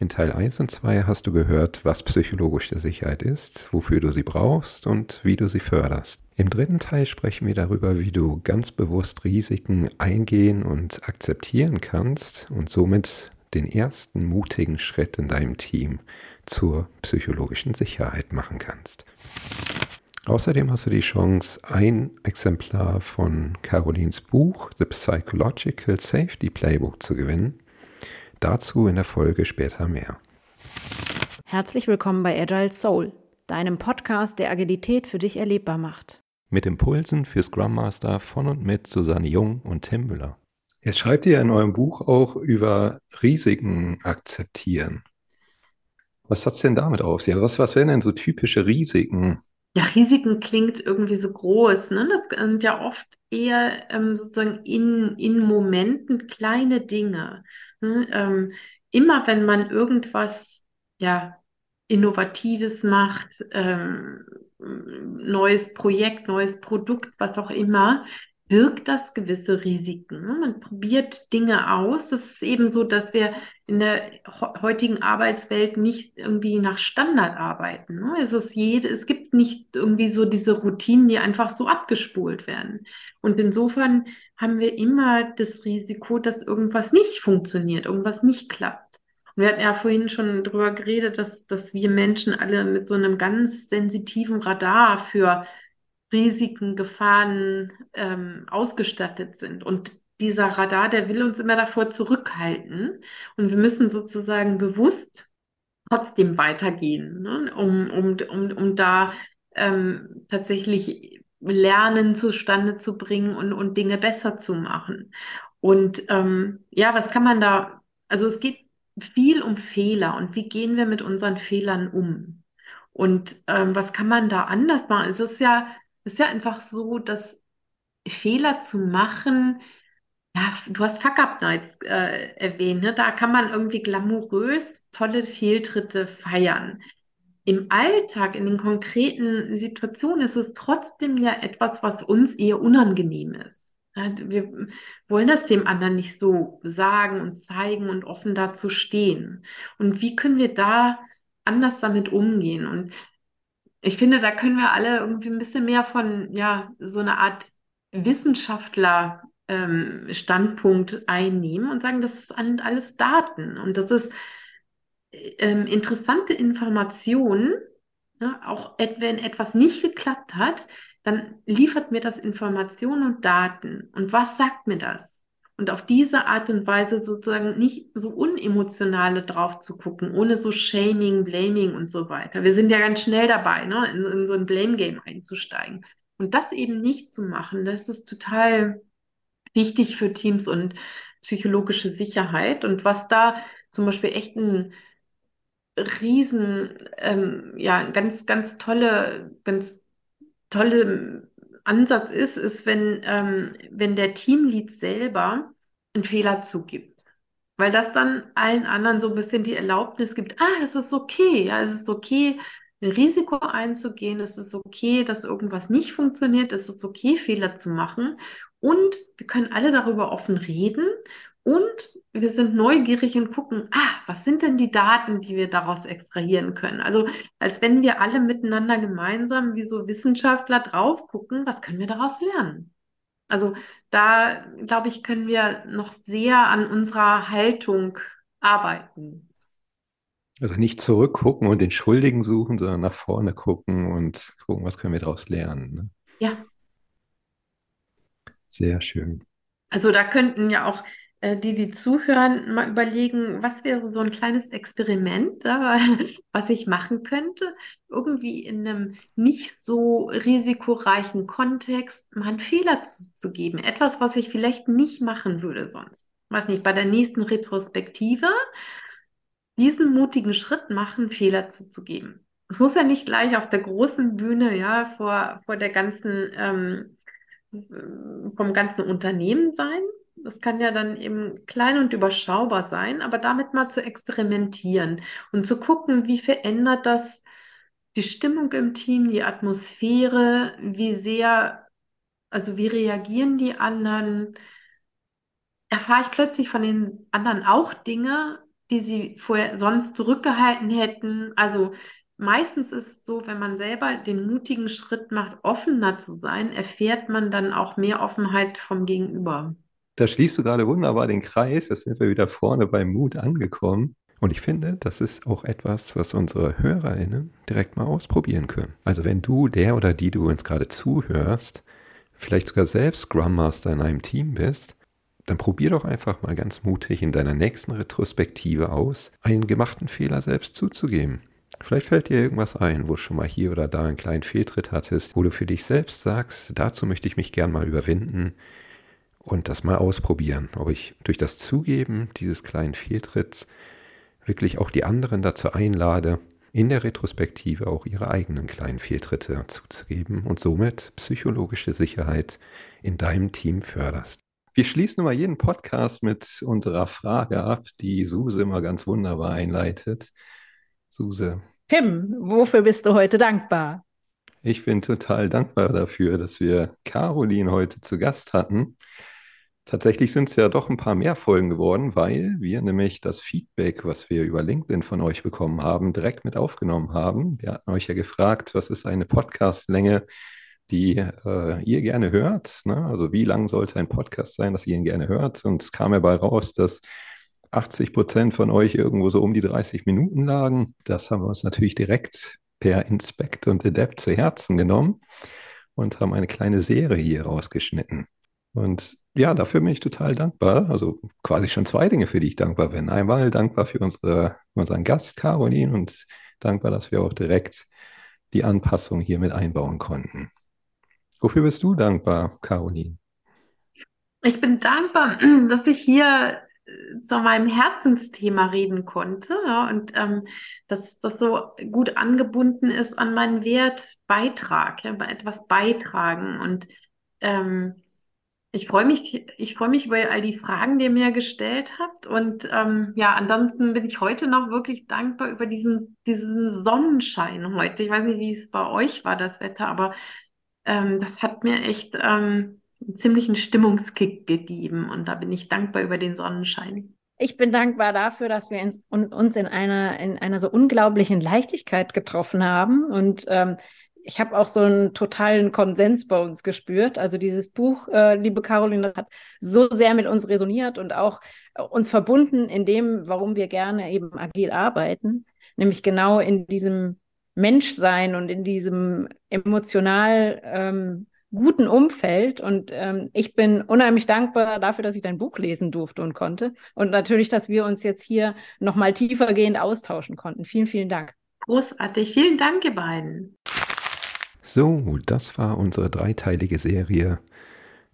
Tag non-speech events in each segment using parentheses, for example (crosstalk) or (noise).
In Teil 1 und 2 hast du gehört, was psychologische Sicherheit ist, wofür du sie brauchst und wie du sie förderst. Im dritten Teil sprechen wir darüber, wie du ganz bewusst Risiken eingehen und akzeptieren kannst und somit den ersten mutigen Schritt in deinem Team zur psychologischen Sicherheit machen kannst. Außerdem hast du die Chance, ein Exemplar von Carolins Buch The Psychological Safety Playbook zu gewinnen. Dazu in der Folge später mehr. Herzlich willkommen bei Agile Soul, deinem Podcast, der Agilität für dich erlebbar macht. Mit Impulsen für Scrum Master von und mit Susanne Jung und Tim Müller. Jetzt schreibt ihr in eurem Buch auch über Risiken akzeptieren. Was hat es denn damit auf sich? Was, was wären denn so typische Risiken, ja, Risiken klingt irgendwie so groß. Ne? Das sind ja oft eher ähm, sozusagen in, in Momenten kleine Dinge. Ne? Ähm, immer wenn man irgendwas ja, Innovatives macht, ähm, neues Projekt, neues Produkt, was auch immer, birgt das gewisse Risiken. Ne? Man probiert Dinge aus. Das ist eben so, dass wir in der heutigen Arbeitswelt nicht irgendwie nach Standard arbeiten. Ne? Es ist jede, es gibt nicht irgendwie so diese Routinen, die einfach so abgespult werden. Und insofern haben wir immer das Risiko, dass irgendwas nicht funktioniert, irgendwas nicht klappt. Und wir hatten ja vorhin schon darüber geredet, dass, dass wir Menschen alle mit so einem ganz sensitiven Radar für Risiken, Gefahren ähm, ausgestattet sind. Und dieser Radar, der will uns immer davor zurückhalten. Und wir müssen sozusagen bewusst trotzdem weitergehen, ne? um, um, um, um da ähm, tatsächlich Lernen zustande zu bringen und, und Dinge besser zu machen. Und ähm, ja, was kann man da, also es geht viel um Fehler und wie gehen wir mit unseren Fehlern um? Und ähm, was kann man da anders machen? Es ist ja ist ja einfach so, dass Fehler zu machen, ja, du hast Fuck-Up-Nights äh, erwähnt, ne? da kann man irgendwie glamourös tolle Fehltritte feiern. Im Alltag, in den konkreten Situationen ist es trotzdem ja etwas, was uns eher unangenehm ist. Wir wollen das dem anderen nicht so sagen und zeigen und offen dazu stehen. Und wie können wir da anders damit umgehen? Und ich finde, da können wir alle irgendwie ein bisschen mehr von, ja, so einer Art Wissenschaftler ähm, einnehmen und sagen, das sind alles Daten und das ist ähm, interessante Informationen. Ja, auch wenn etwas nicht geklappt hat, dann liefert mir das Informationen und Daten. Und was sagt mir das? Und auf diese Art und Weise sozusagen nicht so unemotionale drauf zu gucken, ohne so Shaming, Blaming und so weiter. Wir sind ja ganz schnell dabei, ne, in, in so ein Blame-Game einzusteigen. Und das eben nicht zu machen, das ist total wichtig für Teams und psychologische Sicherheit. Und was da zum Beispiel echt ein riesen, ähm, ja, ganz, ganz tolle, ganz tolle Ansatz ist, ist, wenn, ähm, wenn der Teamlead selber einen Fehler zugibt. Weil das dann allen anderen so ein bisschen die Erlaubnis gibt, ah, es ist okay, ja, es ist okay, ein Risiko einzugehen, es ist okay, dass irgendwas nicht funktioniert, es ist okay, Fehler zu machen. Und wir können alle darüber offen reden und wir sind neugierig und gucken, ah, was sind denn die Daten, die wir daraus extrahieren können? Also als wenn wir alle miteinander gemeinsam wie so Wissenschaftler drauf gucken, was können wir daraus lernen? Also da, glaube ich, können wir noch sehr an unserer Haltung arbeiten. Also nicht zurückgucken und den Schuldigen suchen, sondern nach vorne gucken und gucken, was können wir daraus lernen. Ne? Ja. Sehr schön. Also da könnten ja auch äh, die, die zuhören, mal überlegen, was wäre so ein kleines Experiment, (laughs) was ich machen könnte, irgendwie in einem nicht so risikoreichen Kontext mal einen Fehler zuzugeben. Etwas, was ich vielleicht nicht machen würde sonst. Weiß nicht, bei der nächsten Retrospektive diesen mutigen Schritt machen, Fehler zuzugeben. Es muss ja nicht gleich auf der großen Bühne, ja, vor, vor der ganzen, ähm, vom ganzen Unternehmen sein, das kann ja dann eben klein und überschaubar sein, aber damit mal zu experimentieren und zu gucken, wie verändert das die Stimmung im Team, die Atmosphäre, wie sehr, also wie reagieren die anderen? Erfahre ich plötzlich von den anderen auch Dinge, die sie vorher sonst zurückgehalten hätten. Also meistens ist es so, wenn man selber den mutigen Schritt macht, offener zu sein, erfährt man dann auch mehr Offenheit vom Gegenüber. Da schließt du gerade wunderbar den Kreis. Jetzt sind wir wieder vorne beim Mut angekommen. Und ich finde, das ist auch etwas, was unsere HörerInnen direkt mal ausprobieren können. Also wenn du, der oder die du uns gerade zuhörst, vielleicht sogar selbst Scrum Master in einem Team bist, dann probier doch einfach mal ganz mutig in deiner nächsten Retrospektive aus, einen gemachten Fehler selbst zuzugeben. Vielleicht fällt dir irgendwas ein, wo schon mal hier oder da einen kleinen Fehltritt hattest, wo du für dich selbst sagst, dazu möchte ich mich gern mal überwinden und das mal ausprobieren, ob ich durch das Zugeben dieses kleinen Fehltritts wirklich auch die anderen dazu einlade, in der Retrospektive auch ihre eigenen kleinen Fehltritte zuzugeben und somit psychologische Sicherheit in deinem Team förderst. Wir schließen immer jeden Podcast mit unserer Frage ab, die Suse immer ganz wunderbar einleitet. Suse. Tim, wofür bist du heute dankbar? Ich bin total dankbar dafür, dass wir Caroline heute zu Gast hatten. Tatsächlich sind es ja doch ein paar mehr Folgen geworden, weil wir nämlich das Feedback, was wir über LinkedIn von euch bekommen haben, direkt mit aufgenommen haben. Wir hatten euch ja gefragt, was ist eine Podcastlänge, die äh, ihr gerne hört? Ne? Also wie lang sollte ein Podcast sein, dass ihr ihn gerne hört? Und es kam dabei raus, dass 80 Prozent von euch irgendwo so um die 30 Minuten lagen. Das haben wir uns natürlich direkt per Inspect und Adapt zu Herzen genommen und haben eine kleine Serie hier rausgeschnitten. Und ja, dafür bin ich total dankbar. Also quasi schon zwei Dinge, für die ich dankbar bin. Einmal dankbar für unsere, unseren Gast Caroline und dankbar, dass wir auch direkt die Anpassung hier mit einbauen konnten. Wofür bist du dankbar, Caroline? Ich bin dankbar, dass ich hier zu meinem Herzensthema reden konnte ja, und ähm, dass das so gut angebunden ist an meinen Wert Beitrag, ja, etwas beitragen und ähm, ich freue mich, ich freue mich über all die Fragen, die ihr mir gestellt habt. Und ähm, ja, ansonsten bin ich heute noch wirklich dankbar über diesen, diesen Sonnenschein heute. Ich weiß nicht, wie es bei euch war, das Wetter, aber ähm, das hat mir echt ähm, einen ziemlichen Stimmungskick gegeben. Und da bin ich dankbar über den Sonnenschein. Ich bin dankbar dafür, dass wir uns in einer, in einer so unglaublichen Leichtigkeit getroffen haben und ähm, ich habe auch so einen totalen Konsens bei uns gespürt. Also dieses Buch, äh, liebe Caroline, hat so sehr mit uns resoniert und auch äh, uns verbunden in dem, warum wir gerne eben agil arbeiten, nämlich genau in diesem Menschsein und in diesem emotional ähm, guten Umfeld. Und ähm, ich bin unheimlich dankbar dafür, dass ich dein Buch lesen durfte und konnte. Und natürlich, dass wir uns jetzt hier nochmal tiefergehend austauschen konnten. Vielen, vielen Dank. Großartig. Vielen Dank, ihr beiden. So, das war unsere dreiteilige Serie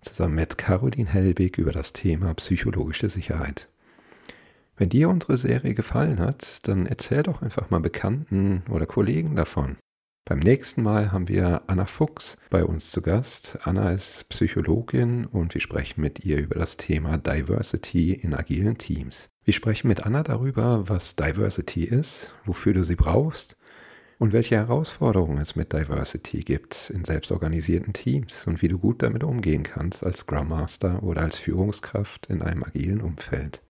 zusammen mit Caroline Helbig über das Thema psychologische Sicherheit. Wenn dir unsere Serie gefallen hat, dann erzähl doch einfach mal Bekannten oder Kollegen davon. Beim nächsten Mal haben wir Anna Fuchs bei uns zu Gast. Anna ist Psychologin und wir sprechen mit ihr über das Thema Diversity in agilen Teams. Wir sprechen mit Anna darüber, was Diversity ist, wofür du sie brauchst und welche Herausforderungen es mit Diversity gibt in selbstorganisierten Teams und wie du gut damit umgehen kannst als Scrum Master oder als Führungskraft in einem agilen Umfeld.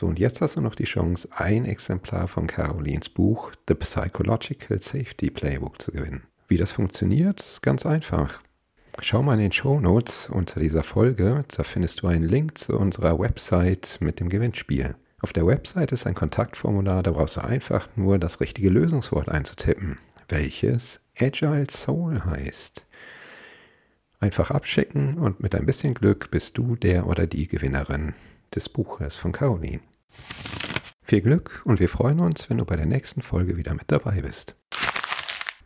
So, und jetzt hast du noch die Chance, ein Exemplar von Carolins Buch The Psychological Safety Playbook zu gewinnen. Wie das funktioniert, ganz einfach. Schau mal in den Show Notes unter dieser Folge, da findest du einen Link zu unserer Website mit dem Gewinnspiel. Auf der Website ist ein Kontaktformular, da brauchst du einfach nur das richtige Lösungswort einzutippen, welches Agile Soul heißt. Einfach abschicken und mit ein bisschen Glück bist du der oder die Gewinnerin des Buches von Caroline. Viel Glück und wir freuen uns, wenn du bei der nächsten Folge wieder mit dabei bist.